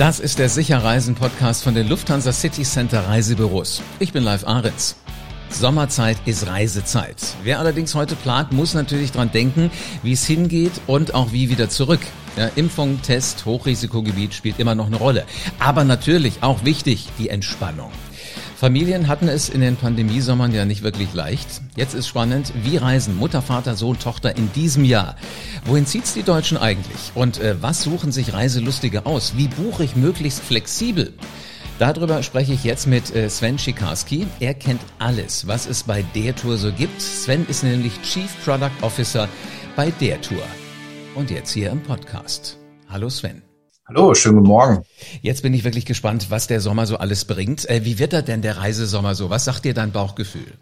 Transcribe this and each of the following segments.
Das ist der Sicherreisen-Podcast von den Lufthansa City Center Reisebüros. Ich bin Live Ahrens. Sommerzeit ist Reisezeit. Wer allerdings heute plant, muss natürlich dran denken, wie es hingeht und auch wie wieder zurück. Ja, Impfung, Test, Hochrisikogebiet spielt immer noch eine Rolle. Aber natürlich auch wichtig, die Entspannung. Familien hatten es in den Pandemiesommern ja nicht wirklich leicht. Jetzt ist spannend, wie reisen Mutter, Vater, Sohn, Tochter in diesem Jahr? Wohin zieht's die Deutschen eigentlich? Und äh, was suchen sich Reiselustige aus? Wie buche ich möglichst flexibel? Darüber spreche ich jetzt mit äh, Sven Schikarski. Er kennt alles, was es bei der Tour so gibt. Sven ist nämlich Chief Product Officer bei der Tour. Und jetzt hier im Podcast. Hallo Sven. Hallo, schönen guten Morgen. Jetzt bin ich wirklich gespannt, was der Sommer so alles bringt. Äh, wie wird er denn der Reisesommer so? Was sagt dir dein Bauchgefühl?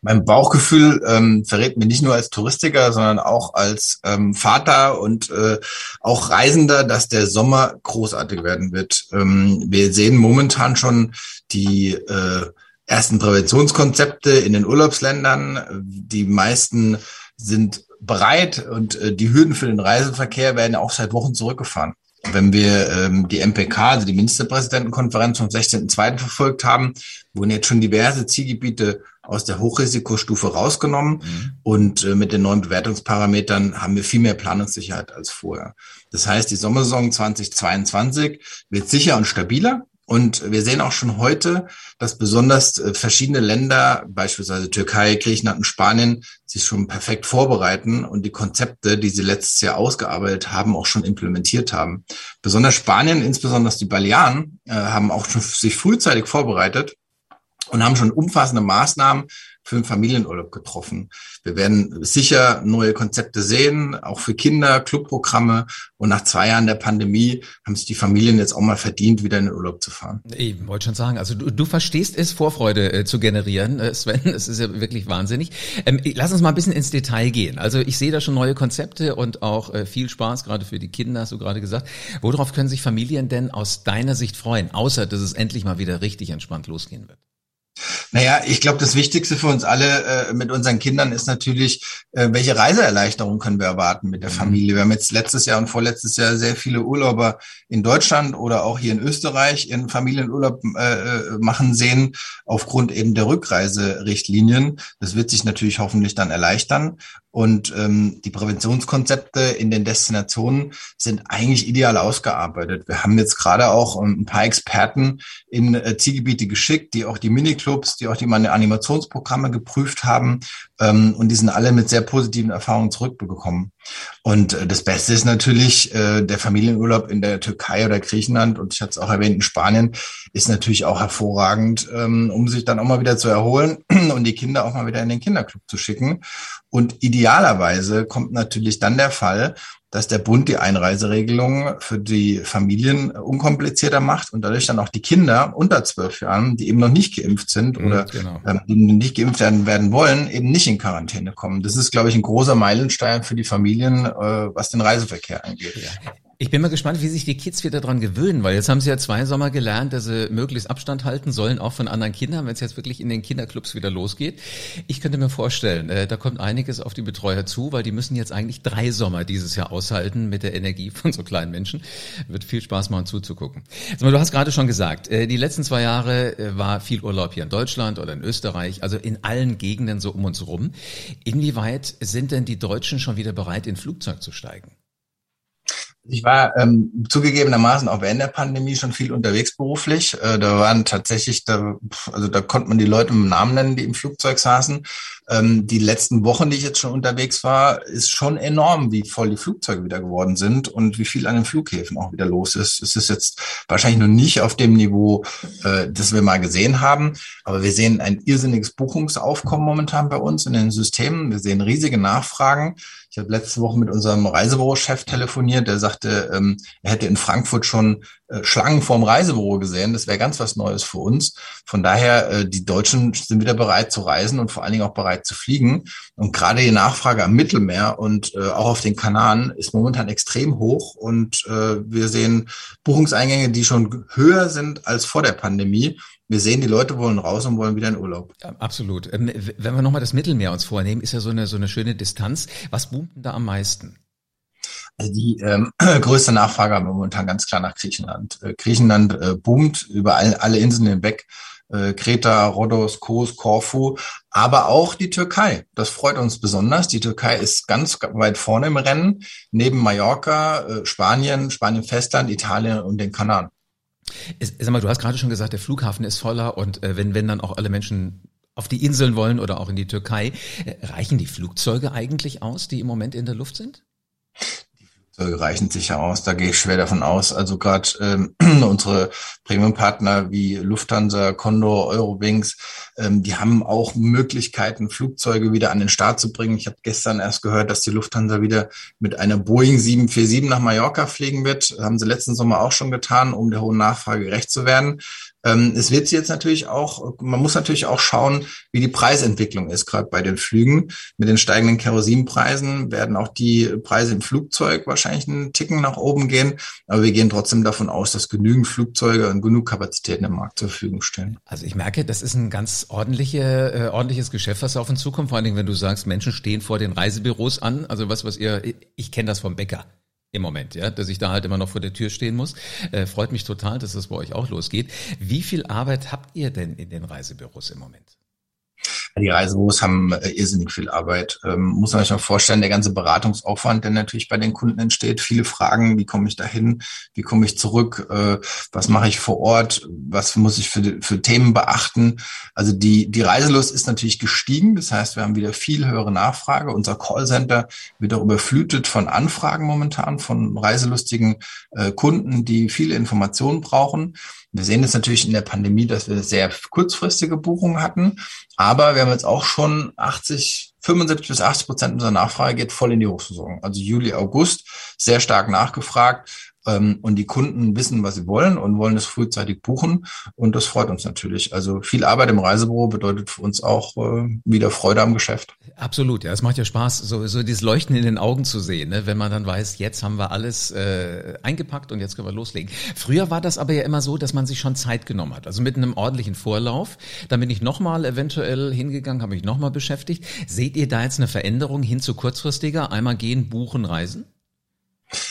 Mein Bauchgefühl ähm, verrät mir nicht nur als Touristiker, sondern auch als ähm, Vater und äh, auch Reisender, dass der Sommer großartig werden wird. Ähm, wir sehen momentan schon die äh, ersten Präventionskonzepte in den Urlaubsländern. Die meisten sind bereit und äh, die Hürden für den Reiseverkehr werden auch seit Wochen zurückgefahren. Wenn wir ähm, die MPK, also die Ministerpräsidentenkonferenz vom 16.02. verfolgt haben, wurden jetzt schon diverse Zielgebiete aus der Hochrisikostufe rausgenommen mhm. und äh, mit den neuen Bewertungsparametern haben wir viel mehr Planungssicherheit als vorher. Das heißt, die Sommersaison 2022 wird sicher und stabiler. Und wir sehen auch schon heute, dass besonders äh, verschiedene Länder, beispielsweise Türkei, Griechenland und Spanien, sich schon perfekt vorbereiten und die Konzepte, die sie letztes Jahr ausgearbeitet haben, auch schon implementiert haben. Besonders Spanien, insbesondere die Balearen, äh, haben auch schon sich frühzeitig vorbereitet und haben schon umfassende Maßnahmen für den Familienurlaub getroffen. Wir werden sicher neue Konzepte sehen, auch für Kinder, Clubprogramme. Und nach zwei Jahren der Pandemie haben sich die Familien jetzt auch mal verdient, wieder in den Urlaub zu fahren. Ich wollte schon sagen, also du, du verstehst es, Vorfreude äh, zu generieren, äh, Sven. Es ist ja wirklich wahnsinnig. Ähm, lass uns mal ein bisschen ins Detail gehen. Also ich sehe da schon neue Konzepte und auch äh, viel Spaß, gerade für die Kinder, hast du gerade gesagt. Worauf können sich Familien denn aus deiner Sicht freuen, außer dass es endlich mal wieder richtig entspannt losgehen wird? Naja, ich glaube, das Wichtigste für uns alle äh, mit unseren Kindern ist natürlich, äh, welche Reiseerleichterung können wir erwarten mit der mhm. Familie. Wir haben jetzt letztes Jahr und vorletztes Jahr sehr viele Urlauber in Deutschland oder auch hier in Österreich ihren Familienurlaub äh, äh, machen sehen, aufgrund eben der Rückreiserichtlinien. Das wird sich natürlich hoffentlich dann erleichtern. Und ähm, die Präventionskonzepte in den Destinationen sind eigentlich ideal ausgearbeitet. Wir haben jetzt gerade auch ähm, ein paar Experten in äh, Zielgebiete geschickt, die auch die Miniclubs, die auch die Animationsprogramme geprüft haben. Ähm, und die sind alle mit sehr positiven Erfahrungen zurückbekommen. Und äh, das Beste ist natürlich äh, der Familienurlaub in der Türkei oder Griechenland und ich hatte es auch erwähnt in Spanien ist natürlich auch hervorragend, ähm, um sich dann auch mal wieder zu erholen und die Kinder auch mal wieder in den Kinderclub zu schicken. Und idealerweise kommt natürlich dann der Fall, dass der Bund die Einreiseregelung für die Familien unkomplizierter macht und dadurch dann auch die Kinder unter zwölf Jahren, die eben noch nicht geimpft sind mhm, oder genau. ähm, die nicht geimpft werden, werden wollen, eben nicht in Quarantäne kommen. Das ist, glaube ich, ein großer Meilenstein für die Familien, äh, was den Reiseverkehr angeht. Ja. Ich bin mal gespannt, wie sich die Kids wieder dran gewöhnen, weil jetzt haben sie ja zwei Sommer gelernt, dass sie möglichst Abstand halten sollen, auch von anderen Kindern, wenn es jetzt wirklich in den Kinderclubs wieder losgeht. Ich könnte mir vorstellen, äh, da kommt einiges auf die Betreuer zu, weil die müssen jetzt eigentlich drei Sommer dieses Jahr aushalten mit der Energie von so kleinen Menschen. Wird viel Spaß machen zuzugucken. Also, du hast gerade schon gesagt, äh, die letzten zwei Jahre äh, war viel Urlaub hier in Deutschland oder in Österreich, also in allen Gegenden so um uns rum. Inwieweit sind denn die Deutschen schon wieder bereit, in Flugzeug zu steigen? Ich war ähm, zugegebenermaßen auch während der Pandemie schon viel unterwegs beruflich. Äh, da waren tatsächlich, da, also da konnte man die Leute mit Namen nennen, die im Flugzeug saßen. Ähm, die letzten Wochen, die ich jetzt schon unterwegs war, ist schon enorm, wie voll die Flugzeuge wieder geworden sind und wie viel an den Flughäfen auch wieder los ist. Es ist jetzt wahrscheinlich noch nicht auf dem Niveau, äh, das wir mal gesehen haben, aber wir sehen ein irrsinniges Buchungsaufkommen momentan bei uns in den Systemen. Wir sehen riesige Nachfragen. Ich habe letzte Woche mit unserem Reisebüro-Chef telefoniert, der sagte, ähm, er hätte in Frankfurt schon Schlangen vorm Reisebüro gesehen. Das wäre ganz was Neues für uns. Von daher, äh, die Deutschen sind wieder bereit zu reisen und vor allen Dingen auch bereit zu fliegen. Und gerade die Nachfrage am Mittelmeer und äh, auch auf den Kanaren ist momentan extrem hoch. Und äh, wir sehen Buchungseingänge, die schon höher sind als vor der Pandemie. Wir sehen, die Leute wollen raus und wollen wieder in Urlaub. Absolut. Ähm, wenn wir nochmal das Mittelmeer uns vornehmen, ist ja so eine, so eine schöne Distanz. Was boomt denn da am meisten? Also die ähm, größte Nachfrage haben wir momentan ganz klar nach Griechenland. Äh, Griechenland äh, boomt über all, alle Inseln hinweg. Äh, Kreta, Rhodos, Kos, Korfu, aber auch die Türkei. Das freut uns besonders. Die Türkei ist ganz weit vorne im Rennen, neben Mallorca, äh, Spanien, Spanien Festland, Italien und den Kanaren. Sag mal, du hast gerade schon gesagt, der Flughafen ist voller und äh, wenn, wenn dann auch alle Menschen auf die Inseln wollen oder auch in die Türkei, äh, reichen die Flugzeuge eigentlich aus, die im Moment in der Luft sind? Reichen sicher aus. Da gehe ich schwer davon aus. Also gerade ähm, unsere Premium-Partner wie Lufthansa, Condor, Eurowings, ähm, die haben auch Möglichkeiten, Flugzeuge wieder an den Start zu bringen. Ich habe gestern erst gehört, dass die Lufthansa wieder mit einer Boeing 747 nach Mallorca fliegen wird. haben sie letzten Sommer auch schon getan, um der hohen Nachfrage gerecht zu werden. Ähm, es wird jetzt natürlich auch, man muss natürlich auch schauen, wie die Preisentwicklung ist, gerade bei den Flügen. Mit den steigenden Kerosinpreisen werden auch die Preise im Flugzeug wahrscheinlich einen Ticken nach oben gehen. Aber wir gehen trotzdem davon aus, dass genügend Flugzeuge und genug Kapazitäten im Markt zur Verfügung stellen. Also ich merke, das ist ein ganz ordentliche, äh, ordentliches Geschäft, was auf uns zukommt. Vor allen Dingen, wenn du sagst, Menschen stehen vor den Reisebüros an. Also was, was ihr, ich kenne das vom Bäcker im Moment, ja, dass ich da halt immer noch vor der Tür stehen muss. Äh, freut mich total, dass das bei euch auch losgeht. Wie viel Arbeit habt ihr denn in den Reisebüros im Moment? Die Reisebüros haben äh, irrsinnig viel Arbeit. Ähm, muss man sich mal vorstellen, der ganze Beratungsaufwand, der natürlich bei den Kunden entsteht. Viele Fragen, wie komme ich dahin? Wie komme ich zurück? Äh, was mache ich vor Ort? Was muss ich für, für Themen beachten? Also die, die Reiselust ist natürlich gestiegen. Das heißt, wir haben wieder viel höhere Nachfrage. Unser Callcenter wird auch überflutet von Anfragen momentan von reiselustigen äh, Kunden, die viele Informationen brauchen. Wir sehen jetzt natürlich in der Pandemie, dass wir sehr kurzfristige Buchungen hatten, aber wir haben jetzt auch schon 80, 75 bis 80 Prozent unserer Nachfrage geht voll in die Hochsaison. Also Juli, August sehr stark nachgefragt. Ähm, und die Kunden wissen, was sie wollen und wollen es frühzeitig buchen. Und das freut uns natürlich. Also viel Arbeit im Reisebüro bedeutet für uns auch äh, wieder Freude am Geschäft. Absolut, ja, es macht ja Spaß, so, so dieses Leuchten in den Augen zu sehen, ne? wenn man dann weiß, jetzt haben wir alles äh, eingepackt und jetzt können wir loslegen. Früher war das aber ja immer so, dass man sich schon Zeit genommen hat, also mit einem ordentlichen Vorlauf. Dann bin ich nochmal eventuell hingegangen, habe mich nochmal beschäftigt. Seht ihr da jetzt eine Veränderung hin zu kurzfristiger? Einmal gehen, buchen, reisen?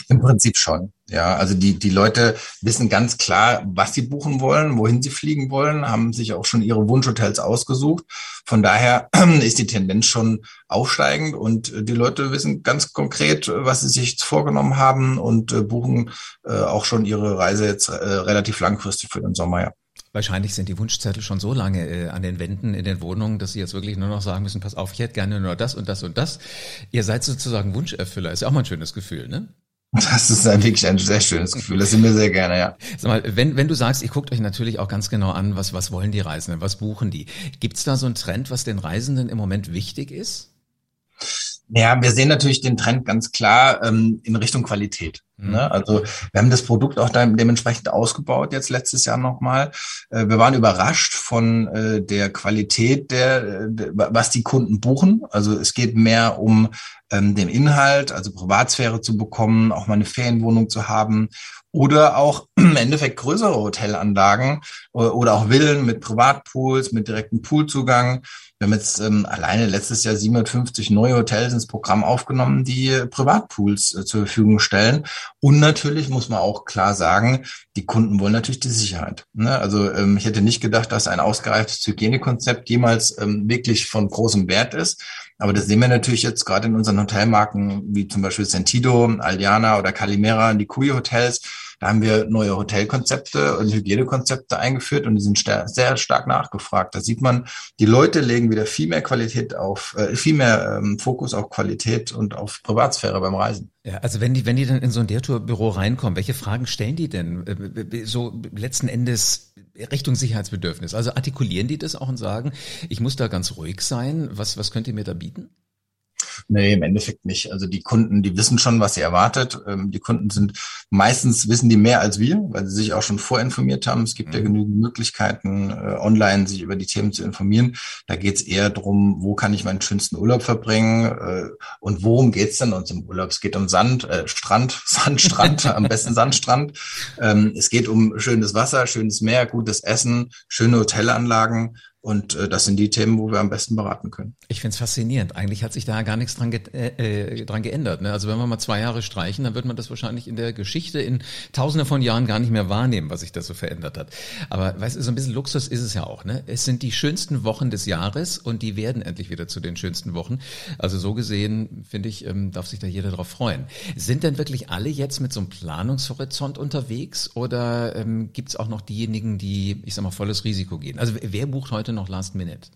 Im Prinzip schon. Ja, also die, die Leute wissen ganz klar, was sie buchen wollen, wohin sie fliegen wollen, haben sich auch schon ihre Wunschhotels ausgesucht. Von daher ist die Tendenz schon aufsteigend und die Leute wissen ganz konkret, was sie sich vorgenommen haben und äh, buchen äh, auch schon ihre Reise jetzt äh, relativ langfristig für den Sommer, ja. Wahrscheinlich sind die Wunschzettel schon so lange äh, an den Wänden in den Wohnungen, dass sie jetzt wirklich nur noch sagen müssen, pass auf, ich hätte gerne nur das und das und das. Ihr seid sozusagen Wunscherfüller, ist ja auch mal ein schönes Gefühl, ne? Das ist ein wirklich ein sehr schönes Gefühl. Das sind wir sehr gerne, ja. Sag mal, wenn, wenn du sagst, ihr guckt euch natürlich auch ganz genau an, was, was wollen die Reisenden, was buchen die? Gibt's da so einen Trend, was den Reisenden im Moment wichtig ist? Ja, wir sehen natürlich den Trend ganz klar ähm, in Richtung Qualität. Mhm. Ne? Also wir haben das Produkt auch dementsprechend ausgebaut jetzt letztes Jahr nochmal. Äh, wir waren überrascht von äh, der Qualität der, der, was die Kunden buchen. Also es geht mehr um ähm, den Inhalt, also Privatsphäre zu bekommen, auch mal eine Ferienwohnung zu haben oder auch im Endeffekt größere Hotelanlagen oder auch Villen mit Privatpools, mit direktem Poolzugang. Wir haben jetzt ähm, alleine letztes Jahr 750 neue Hotels ins Programm aufgenommen, die Privatpools äh, zur Verfügung stellen. Und natürlich muss man auch klar sagen, die Kunden wollen natürlich die Sicherheit. Ne? Also ähm, ich hätte nicht gedacht, dass ein ausgereiftes Hygienekonzept jemals ähm, wirklich von großem Wert ist. Aber das sehen wir natürlich jetzt gerade in unseren Hotelmarken, wie zum Beispiel Sentido, Aldiana oder Calimera, die Kui Hotels da haben wir neue Hotelkonzepte und Hygienekonzepte eingeführt und die sind sehr stark nachgefragt. Da sieht man, die Leute legen wieder viel mehr Qualität auf, äh, viel mehr ähm, Fokus auf Qualität und auf Privatsphäre beim Reisen. Ja, also wenn die, wenn die dann in so ein Dertour-Büro reinkommen, welche Fragen stellen die denn? Äh, so letzten Endes Richtung Sicherheitsbedürfnis. Also artikulieren die das auch und sagen, ich muss da ganz ruhig sein. Was, was könnt ihr mir da bieten? Nee, im Endeffekt nicht. Also die Kunden, die wissen schon, was sie erwartet. Ähm, die Kunden sind meistens wissen die mehr als wir, weil sie sich auch schon vorinformiert haben. Es gibt mhm. ja genügend Möglichkeiten, äh, online sich über die Themen zu informieren. Da geht es eher darum, wo kann ich meinen schönsten Urlaub verbringen äh, und worum geht's denn uns im Urlaub? Es geht um Sand, äh, Strand, Sandstrand, am besten Sandstrand. Ähm, es geht um schönes Wasser, schönes Meer, gutes Essen, schöne Hotelanlagen Und äh, das sind die Themen, wo wir am besten beraten können. Ich finde es faszinierend. Eigentlich hat sich da gar nichts dran, ge äh, äh, dran geändert. Ne? Also wenn wir mal zwei Jahre streichen, dann wird man das wahrscheinlich in der Geschichte in tausende von Jahren gar nicht mehr wahrnehmen, was sich da so verändert hat. Aber weißt du, so ein bisschen Luxus ist es ja auch. Ne? Es sind die schönsten Wochen des Jahres und die werden endlich wieder zu den schönsten Wochen. Also so gesehen, finde ich, ähm, darf sich da jeder drauf freuen. Sind denn wirklich alle jetzt mit so einem Planungshorizont unterwegs oder ähm, gibt es auch noch diejenigen, die, ich sag mal, volles Risiko gehen? Also wer bucht heute heute noch Last Minute?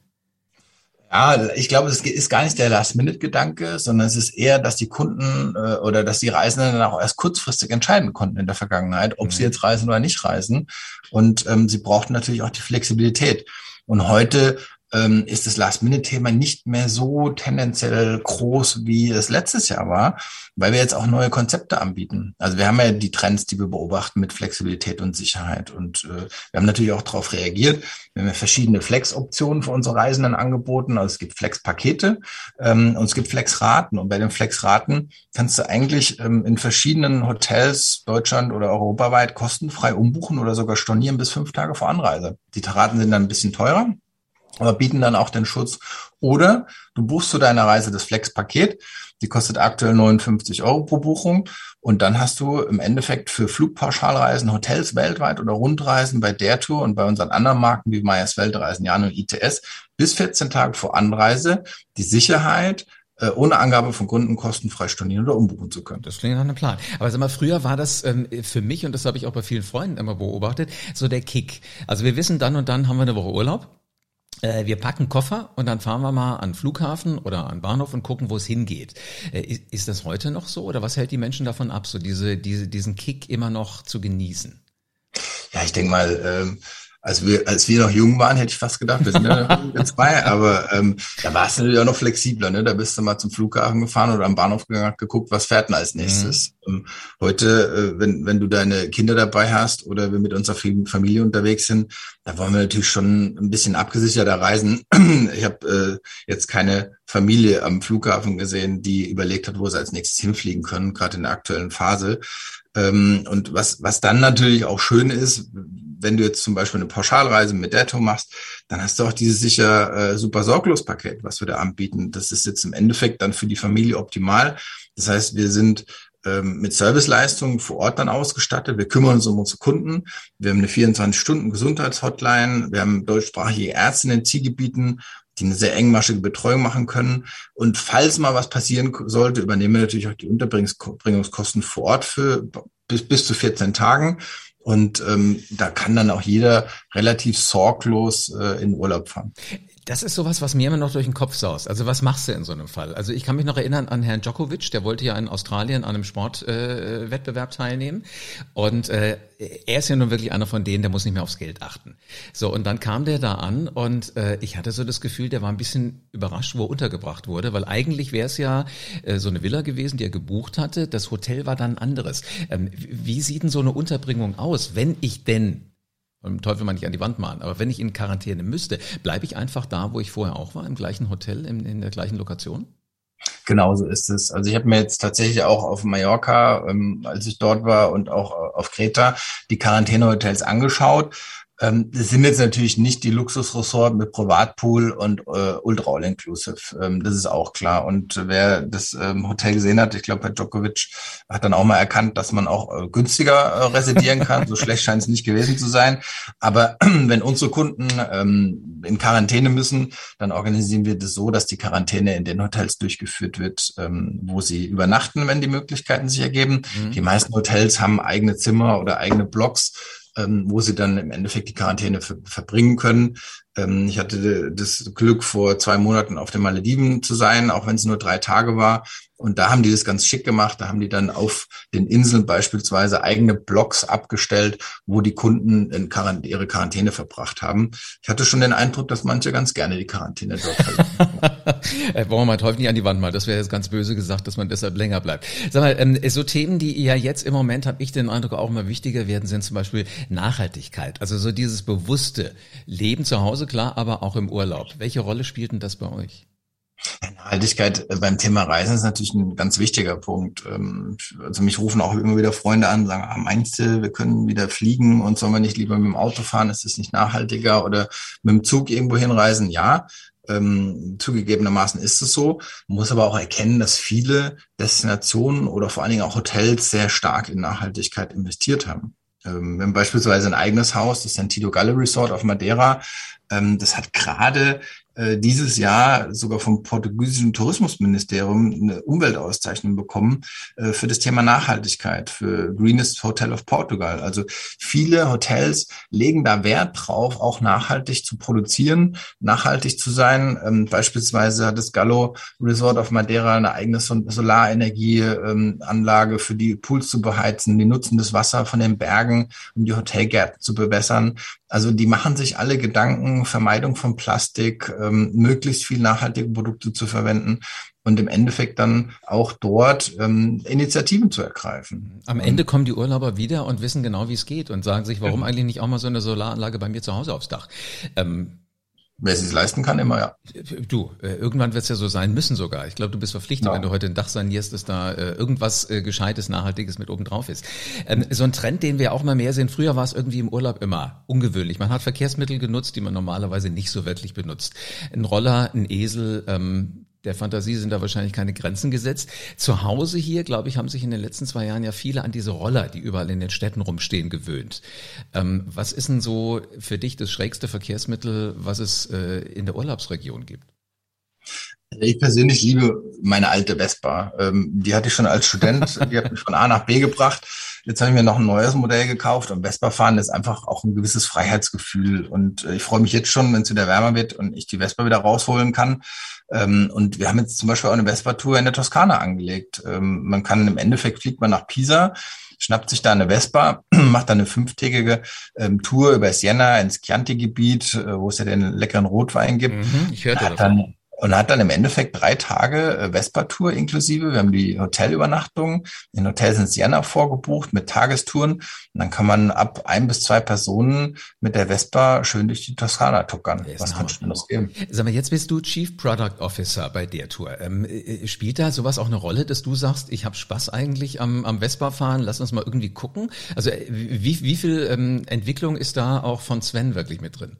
Ja, ich glaube, es ist gar nicht der Last-Minute-Gedanke, sondern es ist eher, dass die Kunden äh, oder dass die Reisenden dann auch erst kurzfristig entscheiden konnten in der Vergangenheit, ob mhm. sie jetzt reisen oder nicht reisen. Und ähm, sie brauchten natürlich auch die Flexibilität. Und heute ähm, ist das Last-Minute-Thema nicht mehr so tendenziell groß, wie es letztes Jahr war, weil wir jetzt auch neue Konzepte anbieten. Also wir haben ja die Trends, die wir beobachten mit Flexibilität und Sicherheit. Und äh, wir haben natürlich auch darauf reagiert. Wir haben ja verschiedene Flex-Optionen für unsere Reisenden angeboten. Also es gibt Flex-Pakete ähm, und es gibt Flex-Raten. Und bei den Flex-Raten kannst du eigentlich ähm, in verschiedenen Hotels Deutschland oder europaweit kostenfrei umbuchen oder sogar stornieren bis fünf Tage vor Anreise. Die Raten sind dann ein bisschen teurer aber bieten dann auch den Schutz. Oder du buchst zu deiner Reise das Flex-Paket, die kostet aktuell 59 Euro pro Buchung und dann hast du im Endeffekt für Flugpauschalreisen, Hotels weltweit oder Rundreisen bei der Tour und bei unseren anderen Marken wie Meyers Weltreisen, Jan und ITS bis 14 Tage vor Anreise die Sicherheit, äh, ohne Angabe von Kunden kostenfrei stornieren oder umbuchen zu können. Das klingt nach einem Plan. Aber sag mal, früher war das ähm, für mich, und das habe ich auch bei vielen Freunden immer beobachtet, so der Kick. Also wir wissen, dann und dann haben wir eine Woche Urlaub äh, wir packen Koffer und dann fahren wir mal an Flughafen oder an Bahnhof und gucken, wo es hingeht. Äh, ist das heute noch so oder was hält die Menschen davon ab, so diese, diese, diesen Kick immer noch zu genießen? Ja, ich denke mal, ähm, als wir, als wir noch jung waren, hätte ich fast gedacht, wir sind ja jetzt zwei, aber ähm, da war es natürlich auch noch flexibler, ne? Da bist du mal zum Flughafen gefahren oder am Bahnhof gegangen, geguckt, was fährt denn als nächstes. Mhm. Ähm, heute, äh, wenn, wenn du deine Kinder dabei hast oder wir mit unserer Familie unterwegs sind, da wollen wir natürlich schon ein bisschen abgesicherter reisen. Ich habe äh, jetzt keine Familie am Flughafen gesehen, die überlegt hat, wo sie als nächstes hinfliegen können, gerade in der aktuellen Phase. Ähm, und was, was dann natürlich auch schön ist, wenn du jetzt zum Beispiel eine Pauschalreise mit Detto machst, dann hast du auch dieses sicher äh, super sorglos Paket, was wir da anbieten. Das ist jetzt im Endeffekt dann für die Familie optimal. Das heißt, wir sind ähm, mit Serviceleistungen vor Ort dann ausgestattet. Wir kümmern uns um unsere Kunden. Wir haben eine 24-Stunden-Gesundheitshotline. Wir haben deutschsprachige Ärzte in den Zielgebieten, die eine sehr engmaschige Betreuung machen können. Und falls mal was passieren sollte, übernehmen wir natürlich auch die Unterbringungskosten vor Ort für bis, bis zu 14 Tagen. Und ähm, da kann dann auch jeder relativ sorglos äh, in Urlaub fahren. Das ist sowas, was mir immer noch durch den Kopf saust. Also was machst du in so einem Fall? Also ich kann mich noch erinnern an Herrn Djokovic, der wollte ja in Australien an einem Sportwettbewerb äh, teilnehmen. Und äh, er ist ja nun wirklich einer von denen, der muss nicht mehr aufs Geld achten. So, und dann kam der da an und äh, ich hatte so das Gefühl, der war ein bisschen überrascht, wo er untergebracht wurde, weil eigentlich wäre es ja äh, so eine Villa gewesen, die er gebucht hatte. Das Hotel war dann anderes. Ähm, wie sieht denn so eine Unterbringung aus, wenn ich denn und Teufel mal nicht an die Wand malen. Aber wenn ich in Quarantäne müsste, bleibe ich einfach da, wo ich vorher auch war, im gleichen Hotel, in, in der gleichen Lokation? Genau so ist es. Also ich habe mir jetzt tatsächlich auch auf Mallorca, ähm, als ich dort war, und auch auf Kreta die Quarantänehotels angeschaut ähm, das sind jetzt natürlich nicht die Luxusresort mit Privatpool und äh, Ultra All-Inclusive. Ähm, das ist auch klar. Und wer das ähm, Hotel gesehen hat, ich glaube, Herr Djokovic hat dann auch mal erkannt, dass man auch äh, günstiger äh, residieren kann. so schlecht scheint es nicht gewesen zu sein. Aber wenn unsere Kunden ähm, in Quarantäne müssen, dann organisieren wir das so, dass die Quarantäne in den Hotels durchgeführt wird, ähm, wo sie übernachten, wenn die Möglichkeiten sich ergeben. Mhm. Die meisten Hotels haben eigene Zimmer oder eigene Blocks ähm, wo sie dann im Endeffekt die Quarantäne ver verbringen können. Ähm, ich hatte das Glück, vor zwei Monaten auf den Malediven zu sein, auch wenn es nur drei Tage war. Und da haben die das ganz schick gemacht. Da haben die dann auf den Inseln beispielsweise eigene Blocks abgestellt, wo die Kunden Quarant ihre Quarantäne verbracht haben. Ich hatte schon den Eindruck, dass manche ganz gerne die Quarantäne dort halten. äh, wollen wir mal häufig nicht an die Wand mal. Das wäre jetzt ganz böse gesagt, dass man deshalb länger bleibt. Sag mal, ähm, so Themen, die ja jetzt im Moment, habe ich den Eindruck, auch immer wichtiger werden, sind zum Beispiel Nachhaltigkeit. Also so dieses bewusste Leben zu Hause, klar, aber auch im Urlaub. Welche Rolle spielt denn das bei euch? Nachhaltigkeit äh, beim Thema Reisen ist natürlich ein ganz wichtiger Punkt. Ähm, also mich rufen auch immer wieder Freunde an sagen, ah, meinst du, wir können wieder fliegen und sollen wir nicht lieber mit dem Auto fahren? Ist es nicht nachhaltiger oder mit dem Zug irgendwo hinreisen? Ja, ähm, zugegebenermaßen ist es so. Man muss aber auch erkennen, dass viele Destinationen oder vor allen Dingen auch Hotels sehr stark in Nachhaltigkeit investiert haben. Ähm, wir haben beispielsweise ein eigenes Haus, das Sentido Gallery Resort auf Madeira. Ähm, das hat gerade dieses Jahr sogar vom portugiesischen Tourismusministerium eine Umweltauszeichnung bekommen äh, für das Thema Nachhaltigkeit, für Greenest Hotel of Portugal. Also viele Hotels legen da Wert drauf, auch nachhaltig zu produzieren, nachhaltig zu sein. Ähm, beispielsweise hat das Gallo Resort of Madeira eine eigene Solarenergieanlage für die Pools zu beheizen. Die nutzen das Wasser von den Bergen, um die Hotelgärten zu bewässern. Also die machen sich alle Gedanken, Vermeidung von Plastik, ähm, möglichst viel nachhaltige Produkte zu verwenden und im Endeffekt dann auch dort ähm, Initiativen zu ergreifen. Am Ende kommen die Urlauber wieder und wissen genau, wie es geht und sagen sich, warum ja. eigentlich nicht auch mal so eine Solaranlage bei mir zu Hause aufs Dach? Ähm, Wer es leisten kann, immer ja. Du, äh, irgendwann wird es ja so sein müssen sogar. Ich glaube, du bist verpflichtet, ja. wenn du heute ein Dach sanierst, dass da äh, irgendwas äh, Gescheites, Nachhaltiges mit oben drauf ist. Ähm, so ein Trend, den wir auch mal mehr sehen. Früher war es irgendwie im Urlaub immer ungewöhnlich. Man hat Verkehrsmittel genutzt, die man normalerweise nicht so wirklich benutzt. Ein Roller, ein Esel, ähm, der Fantasie sind da wahrscheinlich keine Grenzen gesetzt. Zu Hause hier, glaube ich, haben sich in den letzten zwei Jahren ja viele an diese Roller, die überall in den Städten rumstehen, gewöhnt. Ähm, was ist denn so für dich das schrägste Verkehrsmittel, was es äh, in der Urlaubsregion gibt? Ich persönlich liebe meine alte Vespa. Ähm, die hatte ich schon als Student, die hat mich von A nach B gebracht. Jetzt habe ich mir noch ein neues Modell gekauft und Vespa fahren ist einfach auch ein gewisses Freiheitsgefühl. Und äh, ich freue mich jetzt schon, wenn es wieder wärmer wird und ich die Vespa wieder rausholen kann. Ähm, und wir haben jetzt zum Beispiel auch eine Vespa-Tour in der Toskana angelegt. Ähm, man kann im Endeffekt fliegt man nach Pisa, schnappt sich da eine Vespa, macht dann eine fünftägige ähm, Tour über Siena ins Chianti-Gebiet, äh, wo es ja den leckeren Rotwein gibt. Mhm, ich hörte dann und hat dann im Endeffekt drei Tage äh, Vespa-Tour inklusive. Wir haben die Hotelübernachtung in Hotels in Siena vorgebucht mit Tagestouren. Und dann kann man ab ein bis zwei Personen mit der Vespa schön durch die Toskana tuckern. Was kann schon das geben? Sag mal, jetzt bist du Chief Product Officer bei der Tour. Ähm, äh, spielt da sowas auch eine Rolle, dass du sagst, ich habe Spaß eigentlich am, am Vespa-Fahren, lass uns mal irgendwie gucken? Also äh, wie, wie viel ähm, Entwicklung ist da auch von Sven wirklich mit drin?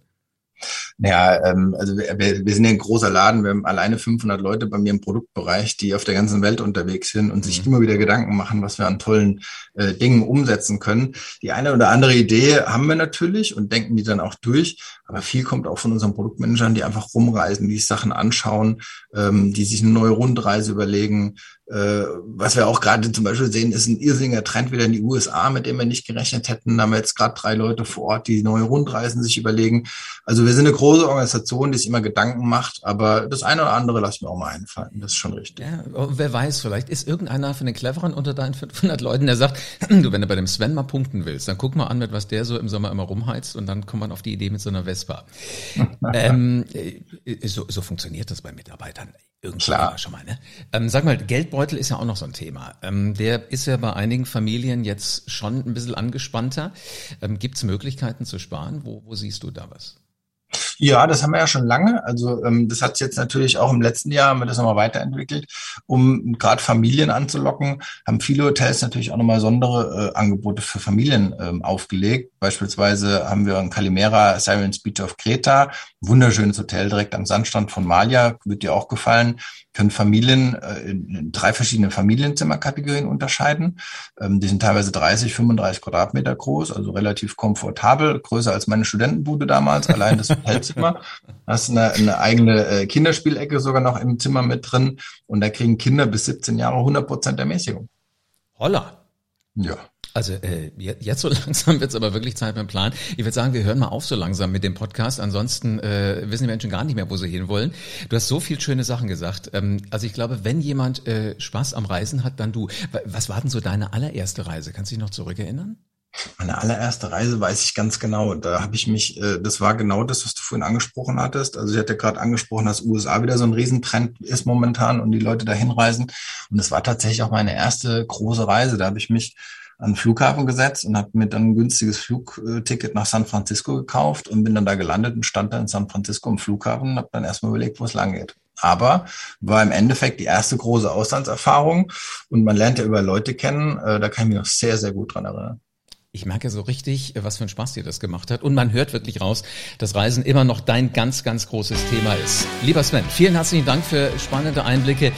Naja, ähm, also wir, wir sind ja ein großer Laden. Wir haben alleine 500 Leute bei mir im Produktbereich, die auf der ganzen Welt unterwegs sind und mhm. sich immer wieder Gedanken machen, was wir an tollen äh, Dingen umsetzen können. Die eine oder andere Idee haben wir natürlich und denken die dann auch durch. Aber viel kommt auch von unseren Produktmanagern, die einfach rumreisen, die sich Sachen anschauen, ähm, die sich eine neue Rundreise überlegen, was wir auch gerade zum Beispiel sehen, ist ein irrsinniger Trend wieder in die USA, mit dem wir nicht gerechnet hätten. Da haben wir jetzt gerade drei Leute vor Ort, die neue Rundreisen sich überlegen. Also wir sind eine große Organisation, die sich immer Gedanken macht, aber das eine oder andere lassen wir auch mal einfallen. Das ist schon richtig. Ja, wer weiß, vielleicht ist irgendeiner von den Cleveren unter deinen 500 Leuten, der sagt, du, wenn du bei dem Sven mal punkten willst, dann guck mal an, mit was der so im Sommer immer rumheizt und dann kommt man auf die Idee mit so einer Vespa. ähm, äh, so, so funktioniert das bei Mitarbeitern. Irgendwie Klar. schon mal, ne? Ähm, sag mal, Geldbeutel ist ja auch noch so ein Thema. Ähm, der ist ja bei einigen Familien jetzt schon ein bisschen angespannter. Ähm, Gibt es Möglichkeiten zu sparen? Wo, wo siehst du da was? Ja, das haben wir ja schon lange. Also ähm, das hat jetzt natürlich auch im letzten Jahr haben wir das nochmal weiterentwickelt, um gerade Familien anzulocken. Haben viele Hotels natürlich auch nochmal besondere äh, Angebote für Familien ähm, aufgelegt. Beispielsweise haben wir in Calimera Sirens Beach of Kreta, wunderschönes Hotel direkt am Sandstrand von Malia, wird dir auch gefallen können Familien äh, in drei verschiedene Familienzimmerkategorien unterscheiden. Ähm, die sind teilweise 30, 35 Quadratmeter groß, also relativ komfortabel, größer als meine Studentenbude damals, allein das Hotelzimmer. Hast eine, eine eigene äh, Kinderspielecke sogar noch im Zimmer mit drin und da kriegen Kinder bis 17 Jahre 100 Prozent Ermäßigung. Holla. Ja. Also äh, jetzt so langsam wird es aber wirklich Zeit beim Plan. Ich würde sagen, wir hören mal auf so langsam mit dem Podcast. Ansonsten äh, wissen die Menschen gar nicht mehr, wo sie hinwollen. Du hast so viel schöne Sachen gesagt. Ähm, also ich glaube, wenn jemand äh, Spaß am Reisen hat, dann du. Was war denn so deine allererste Reise? Kannst du dich noch zurückerinnern? Meine allererste Reise weiß ich ganz genau. Da habe ich mich, äh, das war genau das, was du vorhin angesprochen hattest. Also ich hatte gerade angesprochen, dass USA wieder so ein Riesentrend ist momentan und die Leute dahin reisen. Und es war tatsächlich auch meine erste große Reise. Da habe ich mich an den Flughafen gesetzt und habe mir dann ein günstiges Flugticket nach San Francisco gekauft und bin dann da gelandet und stand da in San Francisco im Flughafen und habe dann erstmal überlegt, wo es lang geht. aber war im Endeffekt die erste große Auslandserfahrung und man lernt ja über Leute kennen, äh, da kann ich mich noch sehr, sehr gut dran erinnern. Ich merke so richtig, was für ein Spaß dir das gemacht hat. Und man hört wirklich raus, dass Reisen immer noch dein ganz, ganz großes Thema ist. Lieber Sven, vielen herzlichen Dank für spannende Einblicke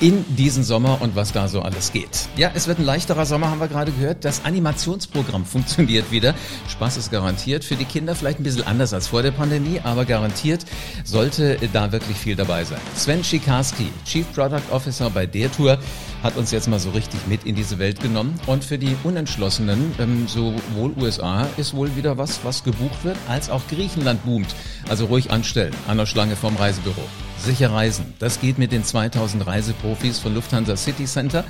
in diesen Sommer und was da so alles geht. Ja, es wird ein leichterer Sommer, haben wir gerade gehört. Das Animationsprogramm funktioniert wieder. Spaß ist garantiert. Für die Kinder vielleicht ein bisschen anders als vor der Pandemie, aber garantiert sollte da wirklich viel dabei sein. Sven Schikarski, Chief Product Officer bei der Tour, hat uns jetzt mal so richtig mit in diese Welt genommen. Und für die Unentschlossenen, ähm, sowohl USA ist wohl wieder was, was gebucht wird, als auch Griechenland boomt. Also ruhig anstellen, an der Schlange vom Reisebüro. Sicher reisen. Das geht mit den 2000 Reiseprofis von Lufthansa City Center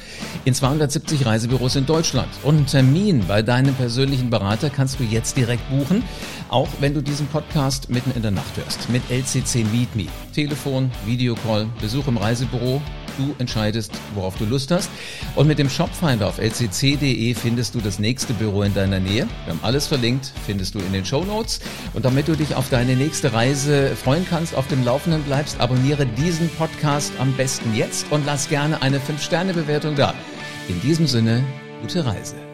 in 270 Reisebüros in Deutschland. Und einen Termin bei deinem persönlichen Berater kannst du jetzt direkt buchen, auch wenn du diesen Podcast mitten in der Nacht hörst. Mit LCC Meet Me. Telefon, Videocall, Besuch im Reisebüro Du entscheidest, worauf du Lust hast. Und mit dem Shopfinder auf lcc.de findest du das nächste Büro in deiner Nähe. Wir haben alles verlinkt, findest du in den Show Notes. Und damit du dich auf deine nächste Reise freuen kannst, auf dem Laufenden bleibst, abonniere diesen Podcast am besten jetzt und lass gerne eine 5-Sterne-Bewertung da. In diesem Sinne, gute Reise.